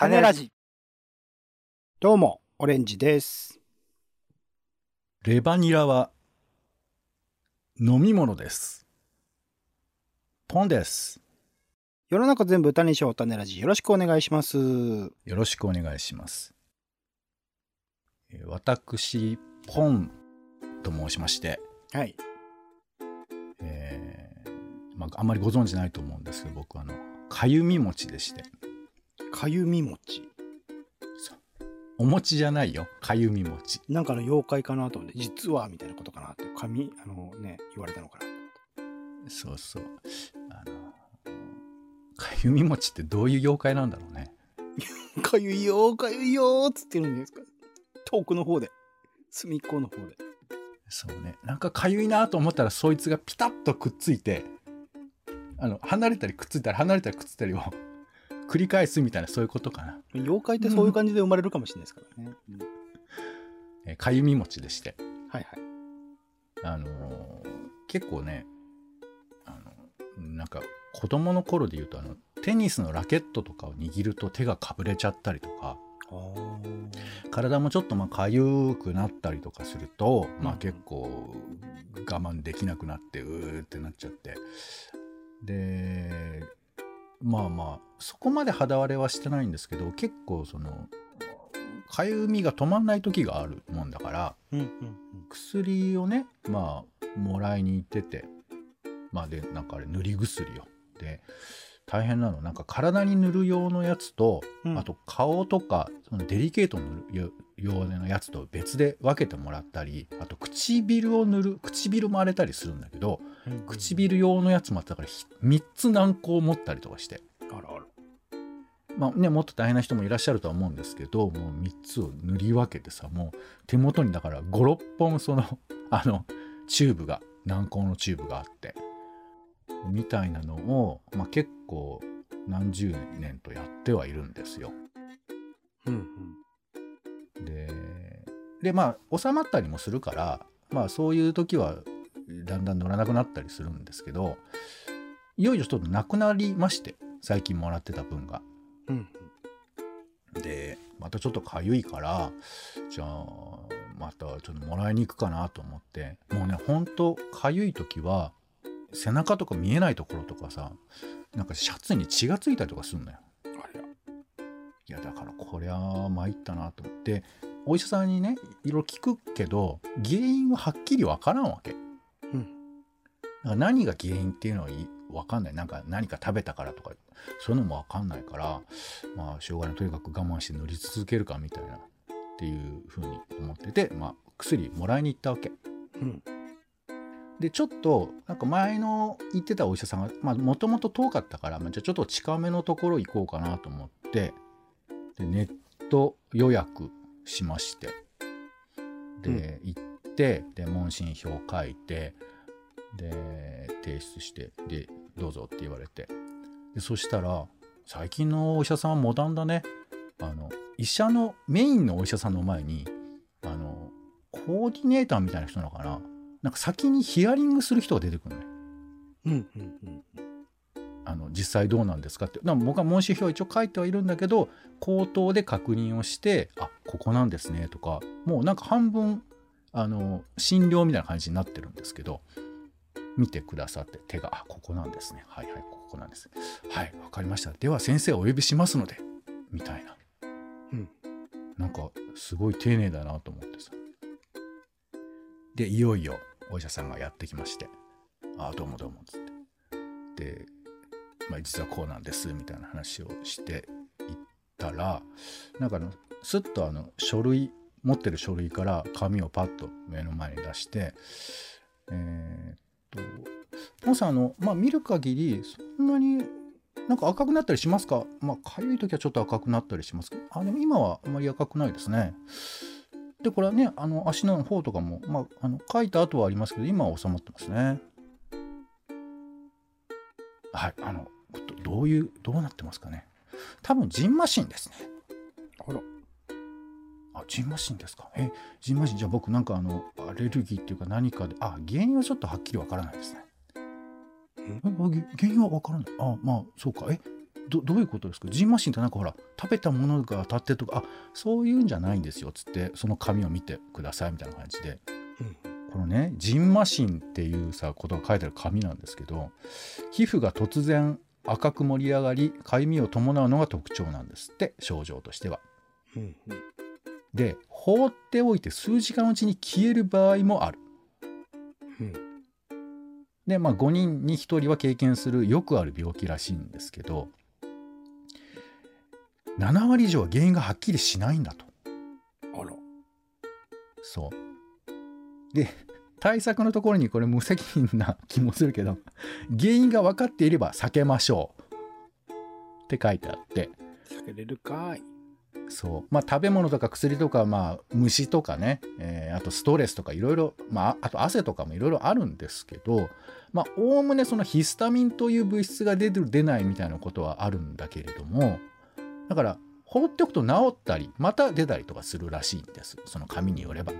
種ラジ。どうも、オレンジです。レバニラは飲み物です。ポンです。世の中全部種にしよう種ラジ。よろしくお願いします。よろしくお願いします。えー私、ポンと申しまして、はい。えーまあ、あんまりご存知ないと思うんですけど、僕はあの、かゆみ餅でして、かゆみ餅。お餅じゃないよ、かゆみ餅。なんかの妖怪かなと思って、実はみたいなことかなって、神、あのね、言われたのかな。そうそう。あの、かゆみ餅ってどういう妖怪なんだろうね。かゆいよー、かゆいよーっつってるんですか。遠くの方で。隅っこの方で。そうね。なんかかゆいなと思ったらそいつがピタッとくっついて、あの、離れたりくっついたり離れたりくっついたりを繰り返すみたいなそういうことかな。妖怪ってそういう感じで生まれるかもしれないですからね。うんえーかゆみ餅でして。はいはい。あのー結構ね、あの、なんか子供の頃で言うとあの、テニスのラケットとかを握ると手がかぶれちゃったりとか、体もちょっとまあ痒くなったりとかすると、まあうん結構我慢できなくなってうーってなっちゃってでまあまあそこまで肌荒れはしてないんですけど結構その痒みが止まんない時があるもんだからうんうん薬をねまあもらいに行っててまあでなんかあれ塗り薬を。で大変なのなんか体に塗る用のやつとうん。あと顔とかそのデリケート塗るようなやつと別で分けてもらったりあと唇を塗る唇も荒れたりするんだけどうん、うん。唇用のやつもあったから3つ軟膏を持ったりとかしてあらあら。まあねもっと大変な人もいらっしゃるとは思うんですけどもう3つを塗り分けてさもう手元にだから56本そのあのチューブが軟膏のチューブがあってみたいなのを、まあ、結構何十年とやってはいるんですよ。うんうん。ででまあ収まったりもするからまあそういう時はだんだん塗らなくなったりするんですけどいよいよちょっとなくなりまして最近もらってた分が。うんでまたちょっとかゆいからじゃあまたちょっともらいに行くかなと思ってもうねほんとかゆい時は背中とか見えないところとかさなんかシャツに血がついたりとかするんだよ。うん。あれいやだからこりゃ参ったなと思ってお医者さんにねいろいろ聞くけど原因ははっきりわからんわけ。うん。だから何が原因っていうのはいわかんないなんか何か食べたからとかそういうのもわかんないからまあしょうがないとにかく我慢して塗り続けるかみたいなっていうふうに思ってて、まあ、薬もらいに行ったわけ。うん。でちょっとなんか前の行ってたお医者さんがもともと遠かったから、まあ、じゃあちょっと近めのところ行こうかなと思ってでネット予約しましてで、行ってで問診票書いてで提出してでどうぞって言われて。でそしたら最近のお医者さんはモダンだね。あの医者のメインのお医者さんの前にあのコーディネーターみたいな人なのかななんか先にヒアリングする人が出てくるね。うんうんうん。あの実際どうなんですかって。僕は問診票は一応書いてはいるんだけど、口頭で確認をして、あここなんですねとか、もうなんか半分、あの、診療みたいな感じになってるんですけど、見てくださって、手が、あここなんですね。はいはい、ここなんです。はい、わかりました。では先生お呼びしますので、みたいな。うん。なんかすごい丁寧だなと思ってさ。で、いよいよお医者さんがやってきまして、ああ、どうもどうも、つって。で、まあ、実はこうなんです、みたいな話をしていったら、なんかの、すっとあの、書類、持ってる書類から紙をパッと目の前に出して、えーっと、ポンさん、あの、まあ、見る限り、そんなになんか赤くなったりしますか？まあ、かゆい時はちょっと赤くなったりしますけど、あ、でも今はあまり赤くないですね。で、これはね、あの、足の方とかも、まあ、あの、書いた後はありますけど、今は収まってますね。はい、あの、どどういう、どうなってますかね。多分、ジンマシンですね。あら。あ、ジンマシンですか。え、ジンマシン、じゃあ僕なんかあの、アレルギーっていうか何かで、あ、原因はちょっとはっきりわからないですね。え、原因はわからない。あ、まあ、そうか。え、どどういうことですか？ジンマシンってなんかほら食べたものが当たってるとかあそういうんじゃないんですよつってその紙を見てくださいみたいな感じで。このねジンマシンっていうさことが書いてある紙なんですけど皮膚が突然赤く盛り上がりかゆみを伴うのが特徴なんですって症状としては。うんうん。で放っておいて数時間のうちに消える場合もある。うん。でまあ5人に1人は経験するよくある病気らしいんですけど7割以上は原因がはっきりしないんだと。あらそう。で対策のところにこれ無責任な気もするけど原因が分かっていれば避けましょうって書いてあって避けれるかいそうまあ食べ物とか薬とかまあ虫とかね、えーあとストレスとかいろいろまああと汗とかもいろいろあるんですけどまあおおむねそのヒスタミンという物質が出る出ないみたいなことはあるんだけれどもだから放っておくと治ったりまた出たりとかするらしいんですその紙によれば。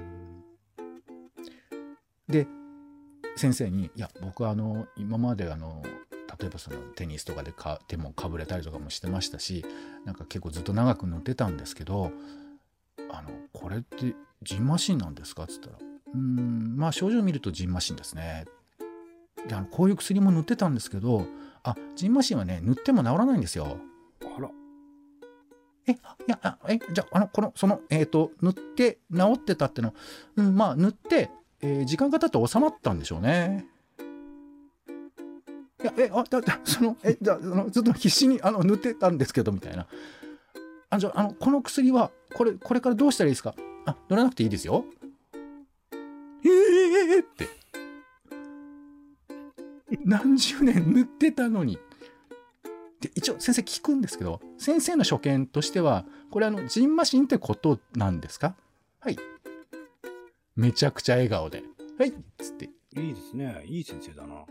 で先生に「いや僕あの今まであの例えばそのテニスとかでか手もかぶれたりとかもしてましたしなんか結構ずっと長く乗ってたんですけどあのこれってジンマシンなんですか?」っつったら「うんまあ症状見るとジンマシンですね」であのこういう薬も塗ってたんですけどあジンマシンはね塗っても治らないんですよ。あらえ、いや、え、じゃあ、あの、この、その、えっ、と、塗って治ってたっての、うん、まあ、塗って、えー時間が経って収まったんでしょうね。いや、え、あ、だ、だ、その、え、じゃあ、その、ずっと必死に、あの、塗ってたんですけど、みたいな。あ、じゃあ、あの、この薬は、これ、これからどうしたらいいですか？あ、塗らなくていいですよ。ええー、って。何十年塗ってたのに。で一応先生聞くんですけど先生の所見としてはこれあのジンマシンってことなんですか？はい。めちゃくちゃ笑顔で「はい」っつって。いいいですね。いい先生だな。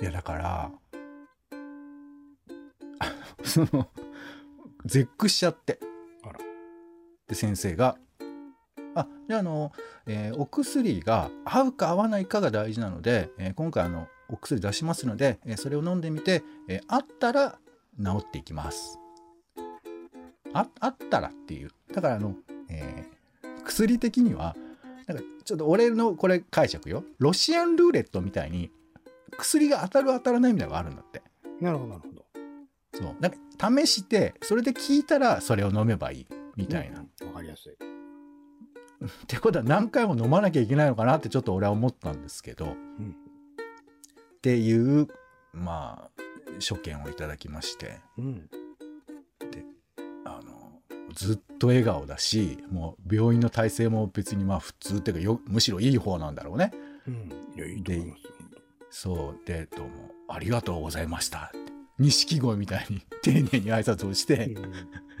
やだからあ その絶句しちゃって。あら。で先生が「あじゃああの、えーお薬が合うか合わないかが大事なので、えー今回あのお薬出しますので、えーそれを飲んでみて、えーあったら治っていきます」ああったらっていう。だからあの、えー薬的にはなんかちょっと俺のこれ解釈よ。ロシアンルーレットみたいに薬が当たる当たらないみたいなのがあるんだって。なるほどなるほど。そう。なんか試してそれで効いたらそれを飲めばいいみたいな、うんわかりやすい。ってことは何回も飲まなきゃいけないのかなってちょっと俺は思ったんですけど、んっていうまあ所見をいただきまして。うん。あのずっと笑顔だしもう病院の体制も別にまあ普通っていうかよむしろいい方なんだろうね。うん。いやいいと思いますよ。そう。でどうもありがとうございました。って錦鯉みたいに 丁寧に挨拶をして本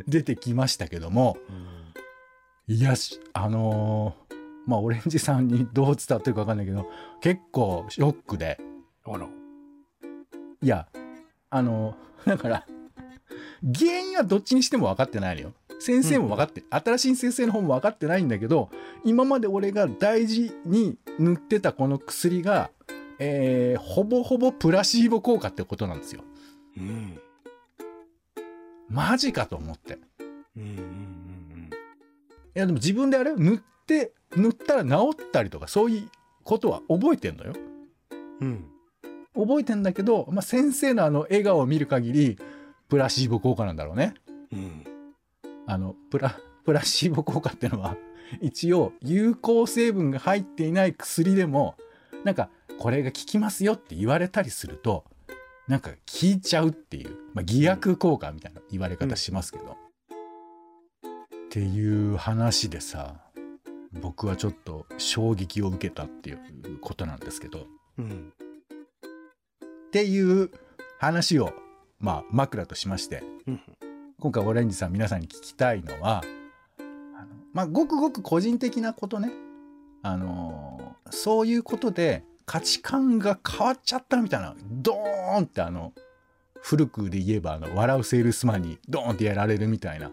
出てきましたけども、当うん。いやしあのーまあオレンジさんにどう伝わってるか分かんないけど結構ショックであらいやあのだから原因はどっちにしても分かってないのよ。先生も分かって、新しい先生の方も分かってないんだけど今まで俺が大事に塗ってたこの薬が、えーほぼほぼプラシーボ効果ってことなんですよ。うん。マジかと思って。うんうんうんいやでも自分であれ塗って塗ったら治ったりとかそういうことは覚えてんのよ。うん覚えてんだけど、まあ、先生のあの笑顔を見る限りプラシーボ効果なんだろうね。うん。あのプラプラシーボ効果ってのは一応有効成分が入っていない薬でもなんかこれが効きますよって言われたりするとなんか効いちゃうっていう、まあ、偽薬効果みたいな言われ方しますけど、っていう話でさ僕はちょっと衝撃を受けたっていうことなんですけど。うんっていう話をまあ枕としましてうん。今回オレンジさん皆さんに聞きたいのはあのまあごくごく個人的なことね。あのーそういうことで価値観が変わっちゃったみたいなドーンってあの古くで言えばあの笑うセールスマンにドーンってやられるみたいな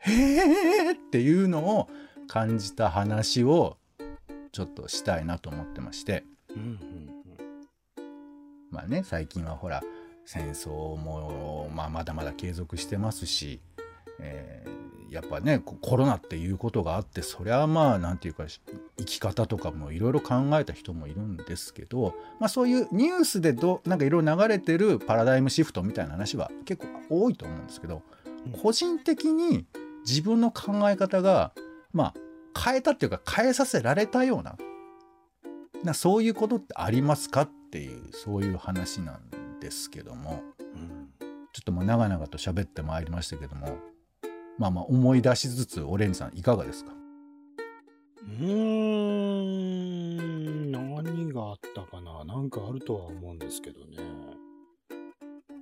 へーっていうのを感じた話をちょっとしたいなと思ってまして。うんうんまあね最近はほら戦争も、まあ、まだまだ継続してますし、えーやっぱねココロナっていうことがあってそりゃまあなんていうか生き方とかもいろいろ考えた人もいるんですけど、まあ、そういうニュースでどなんかいろいろ流れてるパラダイムシフトみたいな話は結構多いと思うんですけどうん。個人的に自分の考え方がまあ変えたっていうか変えさせられたようななそういうことってありますかっていうそういう話なんですけども。うん。ちょっともう長々と喋ってまいりましたけども。まあまあ思い出しつつオレンジさんいかがですか？うーん。何があったかな？なんかあるとは思うんですけどね。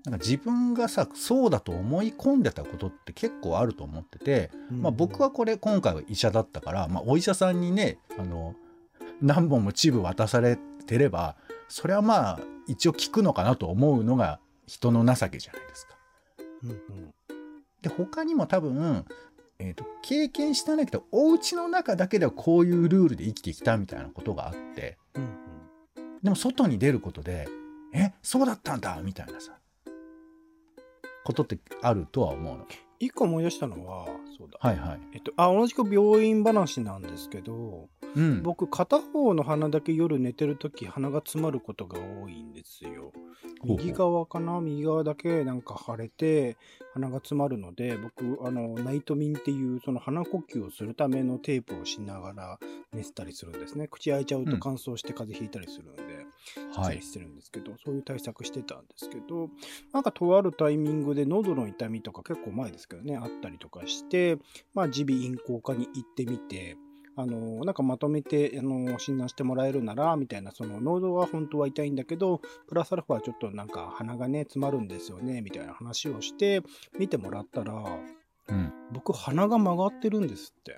なんか自分がさそうだと思い込んでたことって結構あると思ってて、まあ、僕はこれ今回は医者だったから、まあ、お医者さんにねあの何本もチブ渡されてればそれはまあ一応聞くのかなと思うのが人の情けじゃないですか。うんうんで他にも多分、えー、と経験してないけどお家の中だけではこういうルールで生きてきたみたいなことがあってうんうんでも外に出ることで「えそうだったんだ」みたいなさことってあるとは思うの。一個思い出したのはそうだ。はいはい。えっとあ同じく病院話なんですけどうん、僕片方の鼻だけ夜寝てる時鼻が詰まることが多いんですよ。右側かな？右側だけなんか腫れて鼻が詰まるので僕あのナイトミンっていうその鼻呼吸をするためのテープをしながら寝てたりするんですね。口開いちゃうと乾燥して風邪ひいたりするんで、はい。したりしてるんですけど、そういう対策してたんですけど、なんかとあるタイミングで喉の痛みとか結構前ですけどね、あったりとかして、まあ耳鼻咽喉科に行ってみて、あの、なんかまとめて、あの、診断してもらえるなら、みたいな、その、喉は本当は痛いんだけど、プラスアルファちょっとなんか鼻がね、詰まるんですよね、みたいな話をして、見てもらったら、うん、僕鼻が曲がってるんですって。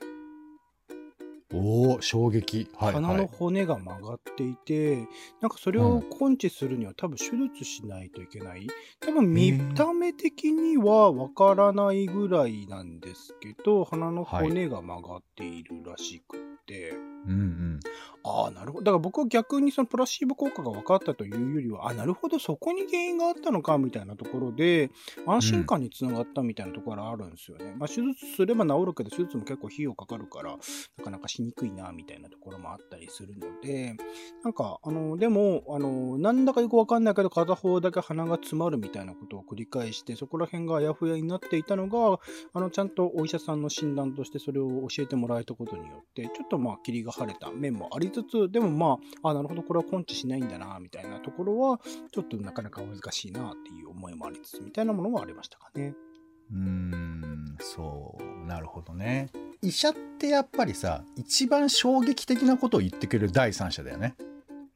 おお衝撃。はい、鼻のはい。骨が曲がっていて、なんかそれを根治するには多分手術しないといけない。多分見た目的にはわからないぐらいなんですけど、鼻の骨が曲がっているらしくって。うんうん。ああ、なるほど。だから僕は逆にそのプラシーボ効果が分かったというよりは、あなるほど、そこに原因があったのか、みたいなところで、安心感につながったみたいなところあるんですよね。まあ、手術すれば治るけど、手術も結構費用かかるから、なかなかししにくいな、みたいなところもあったりするので、なんか、あの、でも、あの、なんだかよくわかんないけど、片方だけ鼻が詰まるみたいなことを繰り返して、そこら辺があやふやになっていたのが、あの、ちゃんとお医者さんの診断としてそれを教えてもらえたことによって、ちょっとまあ、霧が晴れた面もありつつ、でもまあ、あ、なるほど、これは根治しないんだな、みたいなところは、ちょっとなかなか難しいな、っていう思いもありつつ、みたいなものはありましたかね。うーん、そう、なるほどね。医者ってやっぱりさ、一番衝撃的なことを言ってくれる第三者だよね。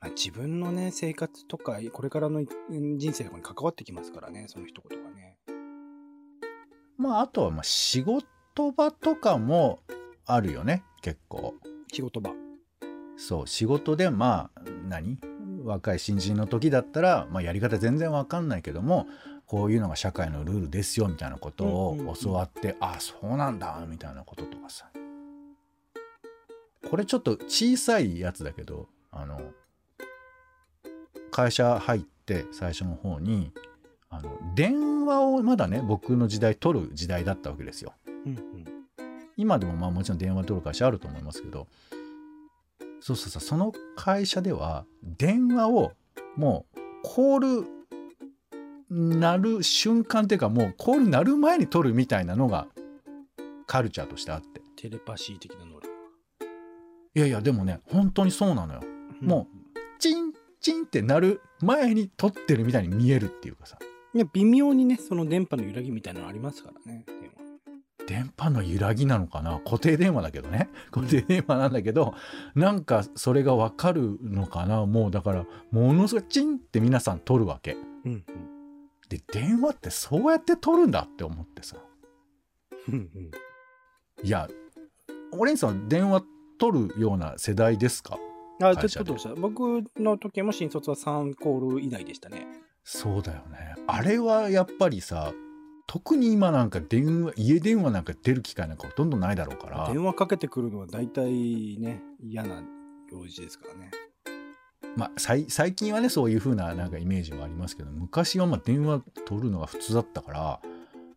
まあ、自分のね、生活とか、これからのうん人生とかに関わってきますからね、その一言がね。まあ、あとはまあ仕事場とかもあるよね、結構。仕事場。そう、仕事でまあ、何？若い新人の時だったら、まあ、やり方全然わかんないけども、こういうのが社会のルールですよみたいなことを教わって、あそうなんだみたいなこととかさこれちょっと小さいやつだけどあの会社入って最初の方にあの電話をまだね僕の時代取る時代だったわけですよ。うんうん。今でもまあもちろん電話取る会社あると思いますけどそうそうそうその会社では電話をもうコール鳴る瞬間っていうかもうコール鳴る前に取るみたいなのがカルチャーとしてあって。テレパシー的な能力。いやいやでもね本当にそうなのよ。もうチンチンって鳴る前に取ってるみたいに見えるっていうかさ。いや、微妙にね、その電波の揺らぎみたいなのありますからね。電波の揺らぎなのかな？固定電話だけどね。固定電話なんだけど、なんかそれがわかるのかな？もうだからものすごいチンって皆さん取るわけ。うんで電話ってそうやって取るんだって思ってさうん。うんいやオレンジさ電話取るような世代ですか？うん。あ、ちょっとした。僕の時も新卒は3コール以内でしたね。そうだよねあれはやっぱりさ特に今なんか電話家電話なんか出る機会なんかほとんどないだろうから電話かけてくるのは大体ね、嫌な行事ですからね。まあ、最最近はねそういう風ななんかイメージもありますけど昔はまあ電話取るのが普通だったから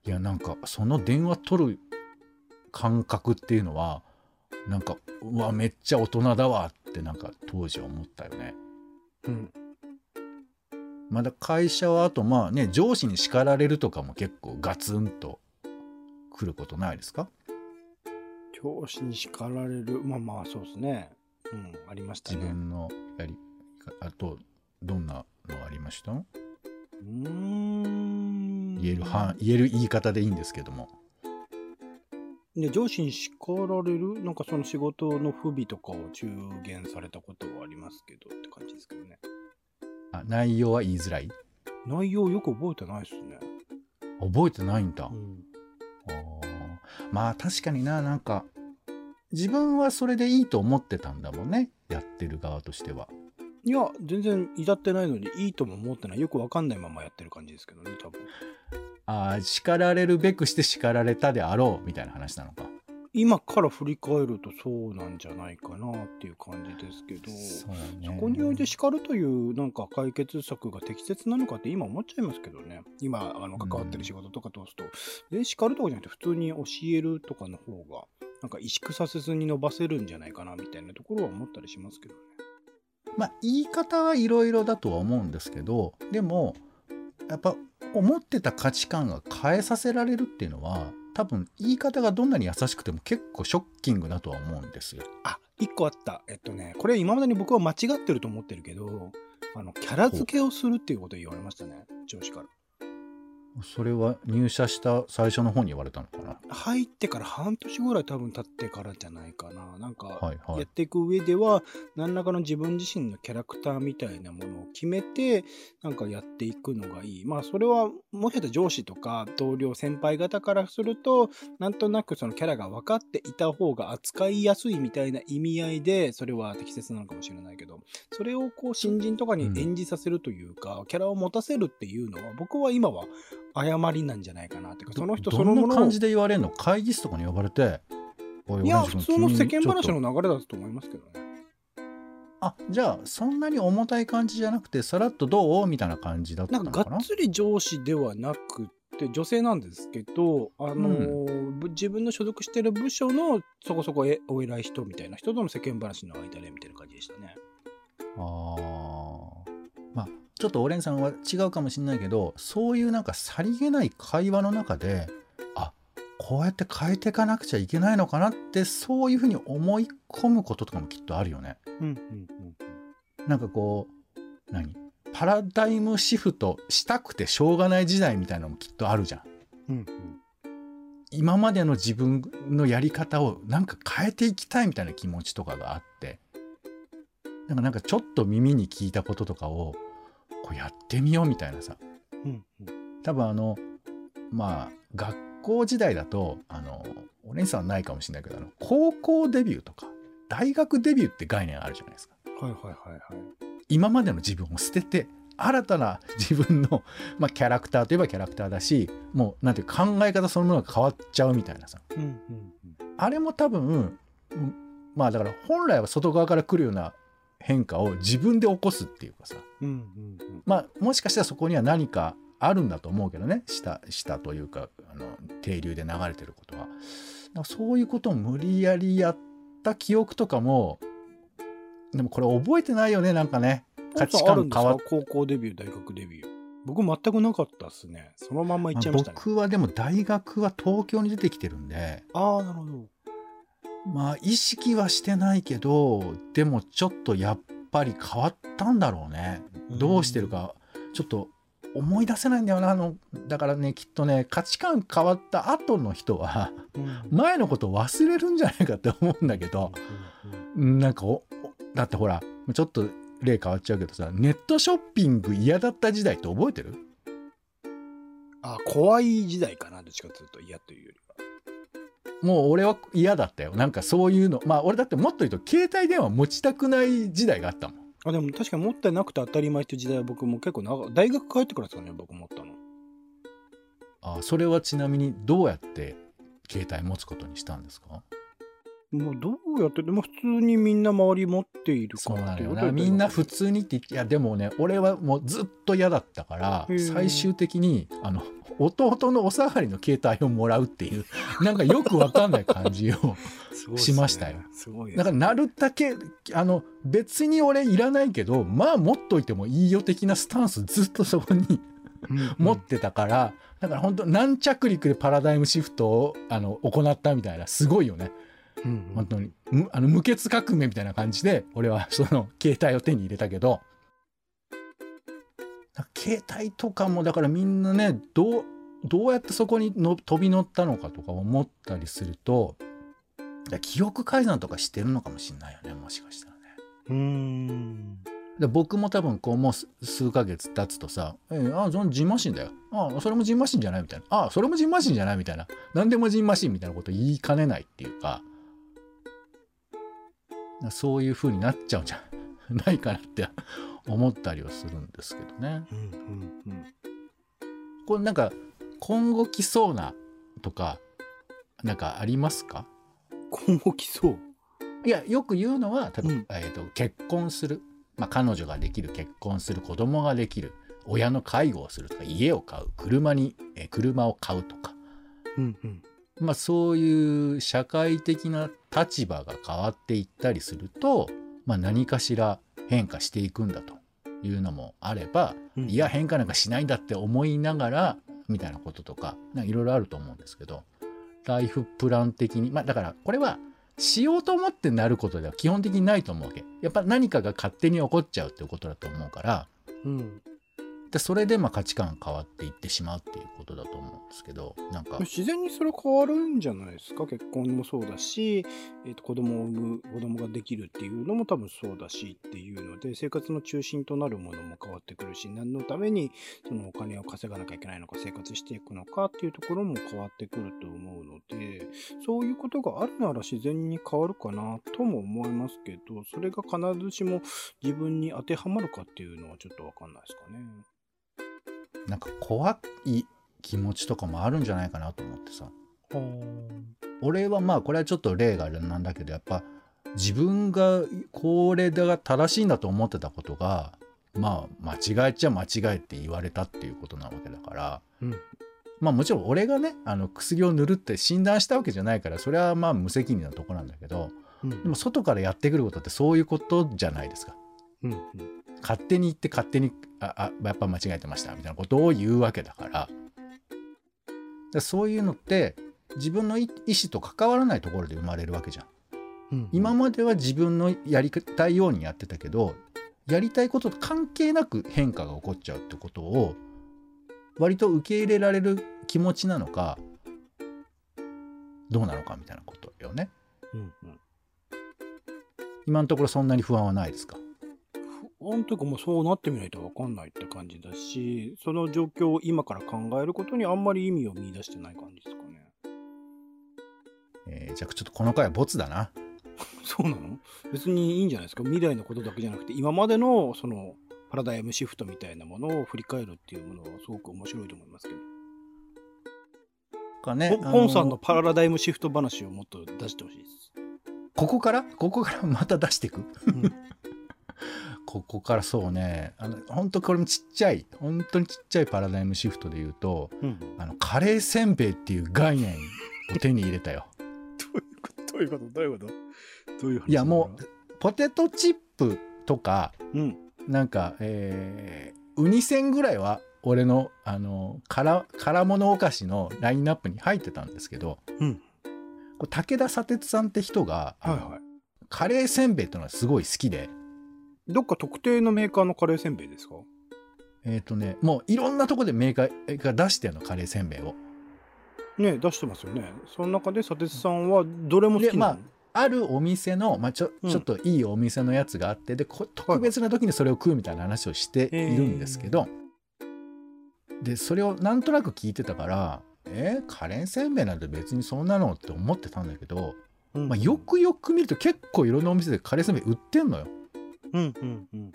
いやなんかその電話取る感覚っていうのはなんかうわめっちゃ大人だわってなんか当時は思ったよね。うん。まだ会社はあとまあね上司に叱られるとかも結構ガツンと来ることないですか？教師に叱られる。まあまあ、そうですね。うん、ありましたね。自分のやりあとどんなのありました？うーん。言えるは言える言い方でいいんですけどもね、上司に叱られる？なんかその仕事の不備とかを中言されたことはありますけどって感じですけどね。あ内容は言いづらい？内容よく覚えてないですね。覚えてないんだ、うん。あーまあ確かにななんか自分はそれでいいと思ってたんだもんねやってる側としてはいや、全然至ってないのにいいとも思ってない。よくわかんないままやってる感じですけどね、多分。ああ叱られるべくして叱られたであろうみたいな話なのか今から振り返るとそうなんじゃないかなっていう感じですけど、そねそこにおいて叱るというなんか解決策が適切なのかって今思っちゃいますけどね。今、あの、関わってる仕事とか通すと、で、叱るとかじゃなくて普通に教えるとかの方が、なんか萎縮させずに伸ばせるんじゃないかなみたいなところは思ったりしますけどね。まあ言い方はいろいろだとは思うんですけどでもやっぱ思ってた価値観が変えさせられるっていうのは多分言い方がどんなに優しくても結構ショッキングだとは思うんですよ。あ、一個あった。えっとね、これ今までに僕は間違ってると思ってるけど、あの、キャラ付けをするっていうこと言われましたね、上司から。それは入社した最初の方に言われたのかな？入ってから半年ぐらい多分経ってからじゃないかな。なんか、やっていく上では、何らかの自分自身のキャラクターみたいなものを決めて、なんかやっていくのがいい。まあ、それは、もしかしたら上司とか同僚、先輩方からすると、なんとなくそのキャラが分かっていた方が扱いやすいみたいな意味合いで、それは適切なのかもしれないけど、それをこう、新人とかに演じさせるというか、キャラを持たせるっていうのは、僕は今は誤りなんじゃないかなっていうか、その人そどのものをんな感じで言われるの？会議室とかに呼ばれて「おいや、普通の君世間話君の流れだと思いますけどね。あじゃあそんなに重たい感じじゃなくてさらっとどう？みたいな感じだったな？んかのかながっつり上司ではなくて、女性なんですけど、あのーぶ自分の所属してる部署のそこそこえお偉い人みたいな人との世間話の間でみたいな感じでしたね。ああちょっとオレンさんは違うかもしれないけどそういうなんかさりげない会話の中であこうやって変えていかなくちゃいけないのかなってそういうふうに思い込むこととかもきっとあるよね。うんうんなんかこう何？パラダイムシフトしたくてしょうがない時代みたいなのもきっとあるじゃん。うん。うん今までの自分のやり方をなんか変えていきたいみたいな気持ちとかがあってなんかなんかちょっと耳に聞いたこととかをこうやってみようみたいなさうんうん多分あのまあ学校時代だとあのお姉さんはないかもしれないけどあの高校デビューとか大学デビューって概念あるじゃないですか。はいはいはいはい。今までの自分を捨てて新たな 自分の、まあ、キャラクターといえばキャラクターだしもうなんていう考え方そのものが変わっちゃうみたいなさうんうんあれも多分うんまあだから本来は外側から来るような変化を自分で起こすっていうかさうん。うんうんうん。まあもしかしたらそこには何かあるんだと思うけどね下下というかあの底流で流れてることはそういうことを無理やりやった記憶とかもでもこれ覚えてないよねなんかね価値観変わっ高校デビュー、大学デビュー。僕全くなかったっすね。そのまんま行っちゃいましたね。僕はでも大学は東京に出てきてるんでああ、なるほど。まあ意識はしてないけどでもちょっとやっぱり変わったんだろうねどうしてるかちょっと思い出せないんだよなあのだからねきっとね価値観変わった後の人はうん。前のこと忘れるんじゃないかって思うんだけどなんかおおだってほらちょっと例変わっちゃうけどさネットショッピング嫌だった時代って覚えてる？あ、怖い時代かな、どっちかというと嫌というよりは。もう俺は嫌だったよ。なんかそういうの。まあ俺だってもっと言うと携帯電話持ちたくない時代があったもん。あ、でも確かに持ってなくて当たり前っていう時代は僕も結構長大学帰ってからですかね、僕持ったの。あそれはちなみにどうやって携帯持つことにしたんですか？もうどうやってでも普通にみんな周り持っているかそうらってなのよな。みんな普通にって言って、いやでもね、俺はもうずっと嫌だったから最終的に、あの、弟のお下がりの携帯をもらうっていう、なんかよくわかんない感じを。ねしましたよ。すごいですだからなるだけ、あの、別に俺いらないけど、まあ持っといてもいいよ的なスタンスずっとそこにうん持ってたから、だから本当軟着陸でパラダイムシフトをあの行ったみたいな、すごいよね。うんうん。本当に。むあの無血革命みたいな感じで、俺は その携帯を手に入れたけど、携帯とかもだからみんなね、どう、どうやってそこにの飛び乗ったのかとか思ったりすると、記憶改ざんとかしてるのかもしれないよね、もしかしたらね。うーん。で僕も多分こうもう数数ヶ月経つとさ「えー、あそのジンマシンだよ。あそれもジンマシンじゃない」みたいな「あそれもジンマシンじゃない」みたいな。何でもジンマシンみたいなこと言いかねないっていうかそういう風になっちゃうんじゃ ないかなって思ったりはするんですけどね。うんうんうん。これなんか今後来そうなとかなんかありますか？今後来そう？いやよく言うのは例えば、うん。えーと結婚する、まあ、彼女ができる結婚する子供ができる親の介護をするとか家を買う車に、えー車を買うとか、うんうんまあ、そういう社会的な立場が変わっていったりすると、まあ、何かしら変化していくんだというのもあれば、うん。いや変化なんかしないんだって思いながらみたいなこととかいろいろあると思うんですけどライフプラン的にまあだからこれはしようと思ってなることでは基本的にないと思うわけ。やっぱ何かが勝手に起こっちゃうっていうことだと思うからうんでそれでまあ価値観変わっていってしまうっていうことだと思うんですけどなんか自然にそれ変わるんじゃないですか？結婚もそうだし、えー、と子供を産む子供ができるっていうのも多分そうだしっていうので生活の中心となるものも変わってくるし何のためにそのお金を稼がなきゃいけないのか生活していくのかっていうところも変わってくると思うのでそういうことがあるなら自然に変わるかなとも思いますけどそれが必ずしも自分に当てはまるかっていうのはちょっとわかんないですかね。なんか怖い気持ちとかもあるんじゃないかなと思ってさ。俺はまあこれはちょっと例があれなんだけどやっぱ自分がこれが正しいんだと思ってたことがまあ間違えちゃ間違えって言われたっていうことなわけだから。うん。まあもちろん俺がねあの薬を塗るって診断したわけじゃないからそれはまあ無責任なとこなんだけどうん。でも外からやってくることってそういうことじゃないですか。うんうん勝手に言って勝手にああやっぱ間違えてましたみたいなことを言うわけだからでそういうのって自分の意意思と関わらないところで生まれるわけじゃん。うん今までは自分のやりたいようにやってたけどやりたいことと関係なく変化が起こっちゃうってことを割と受け入れられる気持ちなのかどうなのかみたいなことよね。うんうん今のところそんなに不安はないですか？不安というかもうそうなってみないと分かんないって感じだしその状況を今から考えることにあんまり意味を見出してない感じですかね。えーじゃあちょっとこの回はボツだな。そうなの？別にいいんじゃないですか？未来のことだけじゃなくて今までのそのパラダイムシフトみたいなものを振り返るっていうものはすごく面白いと思いますけど、かねポポンさんのパラダイムシフト話をもっと出してほしいです、ここから？ここからまた出していく？うん ここからそうねあの本当これもちっちゃい本当にちっちゃいパラダイムシフトで言うとうん、あのカレーせんべいっていう概念を手に入れたよ。どういうこと？どういうこと？どういう話いやもうポテトチップとかううん。なんかえーウニセンぐらいは俺のあの辛辛物お菓子のラインナップに入ってたんですけどうん。これ武田砂鉄さんって人が、はいはい。カレーせんべいっていうのがすごい好きでどっか特定のメーカーのカレーせんべいですか？えっ、とねもういろんなとこでメーカーが出してるのカレーせんべいを。ね出してますよね。その中で砂鉄さんはどれも好きなの、であるお店の、まあ、ちょうん。ちょっといいお店のやつがあって、でこ特別な時にそれを食うみたいな話をしているんですけど、でそれをなんとなく聞いてたからえーカレーせんべいなんて別にそんなのって思ってたんだけど、うん。まあ、よくよく見ると結構いろんなお店でカレーせんべい売ってんのよ。うんうんうん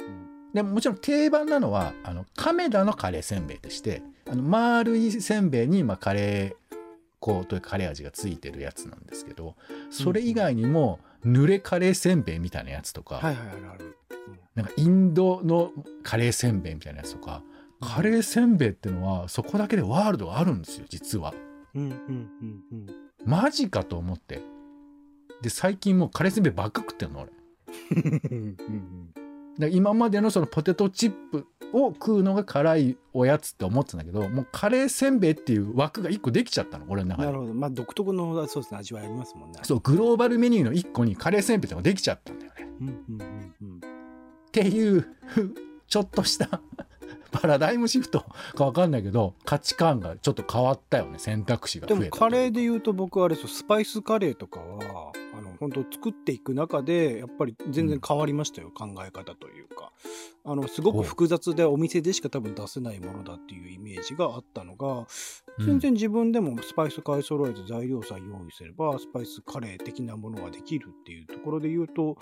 でもちろん定番なのはあの亀田のカレーせんべいでしてあの丸いせんべいにまあカレー粉というカレー味がついてるやつなんですけどそれ以外にも濡れカレーせんべいみたいなやつとか、はいはいあるある。なんかインドのカレーせんべいみたいなやつとかカレーせんべいっていうのはそこだけでワールドがあるんですよ実は。うんうんうんうん。マジかと思ってで最近もうカレーせんべいばっか食ってんの俺。うんうんで今までのそのポテトチップを食うのが辛いおやつって思ってたんだけどもうカレーせんべいっていう枠が1個できちゃったの俺の中でなるほど。まあ独特のそうですね味わいありますもんね。そうグローバルメニューの1個にカレーせんべいってのができちゃったんだよねうんうんうんうん。っていうちょっとしたパラダイムシフトか分かんないけど価値観がちょっと変わったよね選択肢が増えたでもカレーで言うと僕はあれですよスパイスカレーとかは本当作っていく中でやっぱり全然変わりましたよ、考え方というか。あのすごく複雑でお店でしか多分出せないものだっていうイメージがあったのが全然自分でもスパイス買い揃えて材料さえ用意すればスパイスカレー的なものができるっていうところで言うと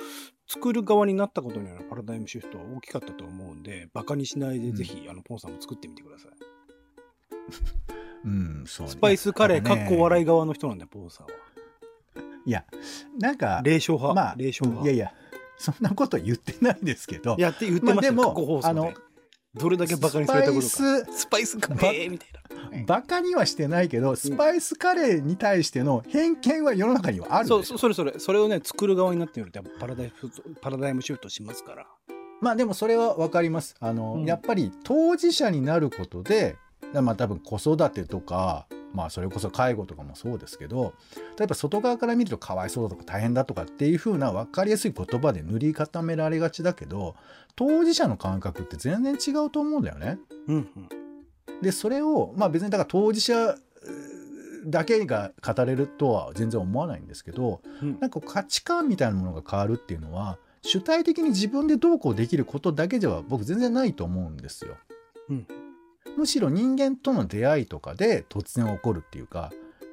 作る側になったことによるパラダイムシフトは大きかったと思うんでバカにしないでぜひ、あのポンさんも作ってみてください。うんそうね。スパイスカレーかいやっこ笑い側の人なんだよポンさんはいやなんか霊障派、まあ霊障派？いやいやそんなこと言ってないですけど。やって言ってましたでもあのどれだけバカにされたことか。スパイススパイスカレーみたいな。バカにはしてないけどスパイスカレーに対しての偏見は世の中にはあるんそうそそれそれ。それをね作る側になってみるとパラダイムパラダイムシフトしますから。まあでもそれは分かります。あの、うん。やっぱり当事者になることでまあ多分子育てとかまあそれこそ介護とかもそうですけど例えば外側から見るとかわいそうだとか大変だとかっていう風な分かりやすい言葉で塗り固められがちだけど当事者の感覚って全然違うと思うんだよね。うんうんでそれをまあ別にだから当事者だけが語れるとは全然思わないんですけどうんなんか価値観みたいなものが変わるっていうのは主体的に自分でどうこうできることだけでは僕全然ないと思うんですよ。うんむしろ人間との出会いとかで突然起こるっていうか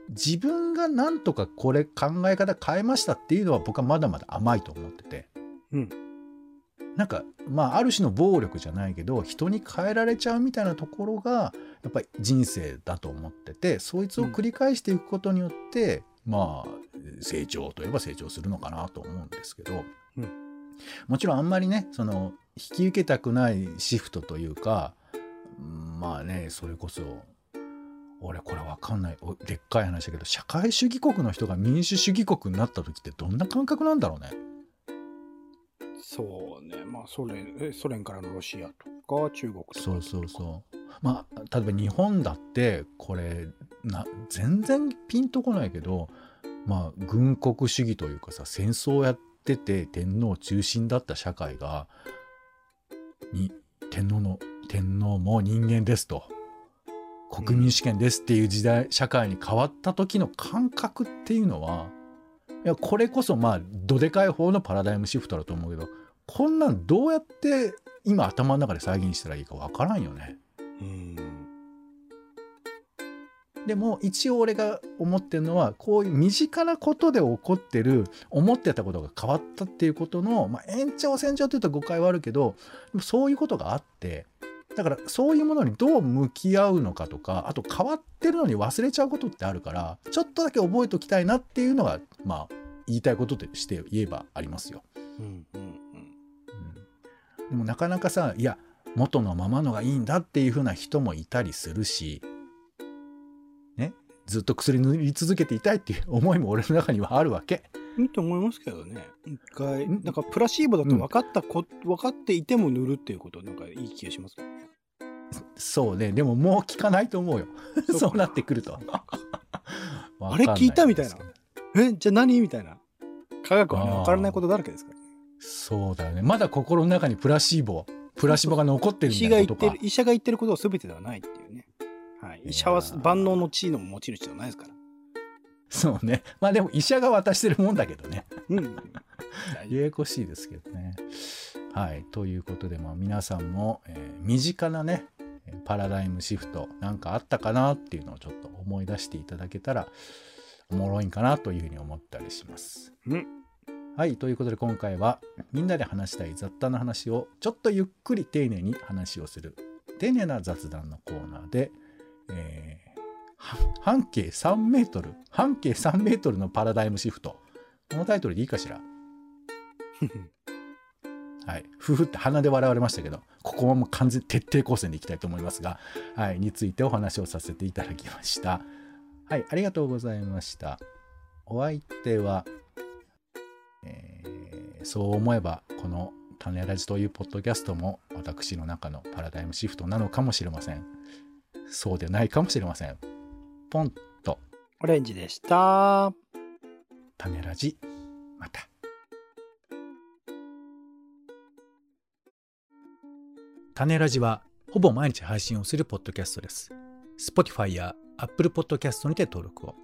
自分がなんとかこれ考え方変えましたっていうのは僕はまだまだ甘いと思ってて。うん。なんかまあある種の暴力じゃないけど人に変えられちゃうみたいなところがやっぱり人生だと思っててそいつを繰り返していくことによって、まあ成長といえば成長するのかなと思うんですけど、うん。もちろんあんまりねその引き受けたくないシフトというかうんまあねそれこそ俺これわかんないおでっかい話だけど社会主義国の人が民主主義国になった時ってどんな感覚なんだろうね。そうねまあソ連えソ連からのロシアとか中国とかそうそうそう。まあ例えば日本だってこれな全然ピンとこないけどまあ軍国主義というかさ戦争やってて天皇中心だった社会がに天皇の天皇も人間ですと国民主権ですっていう時代、社会に変わった時の感覚っていうのはいやこれこそまあどでかい方のパラダイムシフトだと思うけどこんなんどうやって今頭の中で再現したらいいかわからんよね。うんでも一応俺が思ってるのはこういう身近なことで起こってる思ってたことが変わったっていうことの、まあ、延長線上っていうと誤解はあるけどそういうことがあってだからそういうものにどう向き合うのかとかあと変わってるのに忘れちゃうことってあるからちょっとだけ覚えておきたいなっていうのがまあ言いたいこととして言えばありますよ。うんうんうんうんでもなかなかさいや元のままのがいいんだっていう風な人もいたりするしねずっと薬塗り続けていたいっていう思いも俺の中にはあるわけ。いいと思いますけどね。一回ん。なんかプラシーボだと分かったこ、分かっていても塗るっていうことなんかいい気がしますけどねそうね。でももう効かないと思うよ。そうなってくると。あれ聞いたみたいな。えじゃあ何みたいな。科学はね分からないことだらけですからね。そうだよね。まだ心の中にプラシーボプラシーボが残ってるみた医者がいなことか。言ってる。医者が言ってることは全てではないっていうね、はい、医者は万能の地位の持ち主ではないですからそうねまあでも医者が渡してるもんだけどね。うん ややこしいですけどね。はい。ということで、まあ、皆さんも、えー身近なね、えーパラダイムシフトなんかあったかなっていうのをちょっと思い出していただけたらおもろいんかなというふうに思ったりします。うんはい。ということで今回はみんなで話したい雑多な話をちょっとゆっくり丁寧に話をする丁寧な雑談のコーナーで、えーは半径3メートル半径3メートルのパラダイムシフトこのタイトルでいいかしら？はい。ふふって鼻で笑われましたけど、ここはもう完全徹底抗戦でいきたいと思いますが、はい。についてお話をさせていただきました。はい。ありがとうございました。お相手は、えー、そう思えば、この種ラジというポッドキャストも私の中のパラダイムシフトなのかもしれません。そうでないかもしれません。ポンと。オレンジでした。種ラジ、また。種ラジはほぼ毎日配信をするポッドキャストです。Spotify や Apple Podcast にて登録を。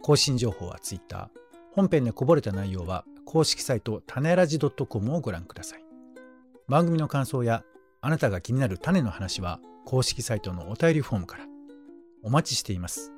更新情報は Twitter。本編でこぼれた内容は公式サイト種ラジ .com をご覧ください。番組の感想やあなたが気になる種の話は公式サイトのお便りフォームからお待ちしています。